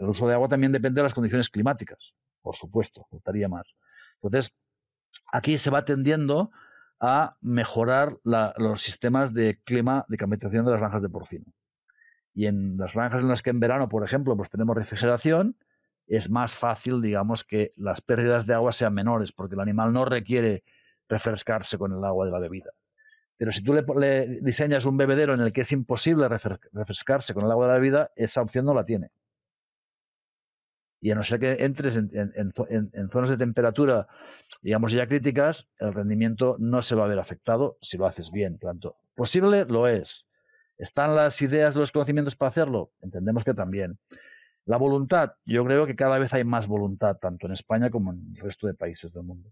el uso de agua también depende de las condiciones climáticas, por supuesto, faltaría más. Entonces, aquí se va tendiendo a mejorar los sistemas de clima de climatización de las granjas de porcino. Y en las granjas en las que en verano, por ejemplo, pues tenemos refrigeración, es más fácil, digamos, que las pérdidas de agua sean menores, porque el animal no requiere refrescarse con el agua de la bebida. Pero si tú le, diseñas un bebedero en el que es imposible refrescarse con el agua de la bebida, esa opción no la tiene. Y a no ser que entres en, zonas de temperatura, digamos, ya críticas, el rendimiento no se va a ver afectado si lo haces bien. tanto, posible lo es. ¿Están las ideas, los conocimientos para hacerlo? Entendemos que también. La voluntad, yo creo que cada vez hay más voluntad, tanto en España como en el resto de países del mundo.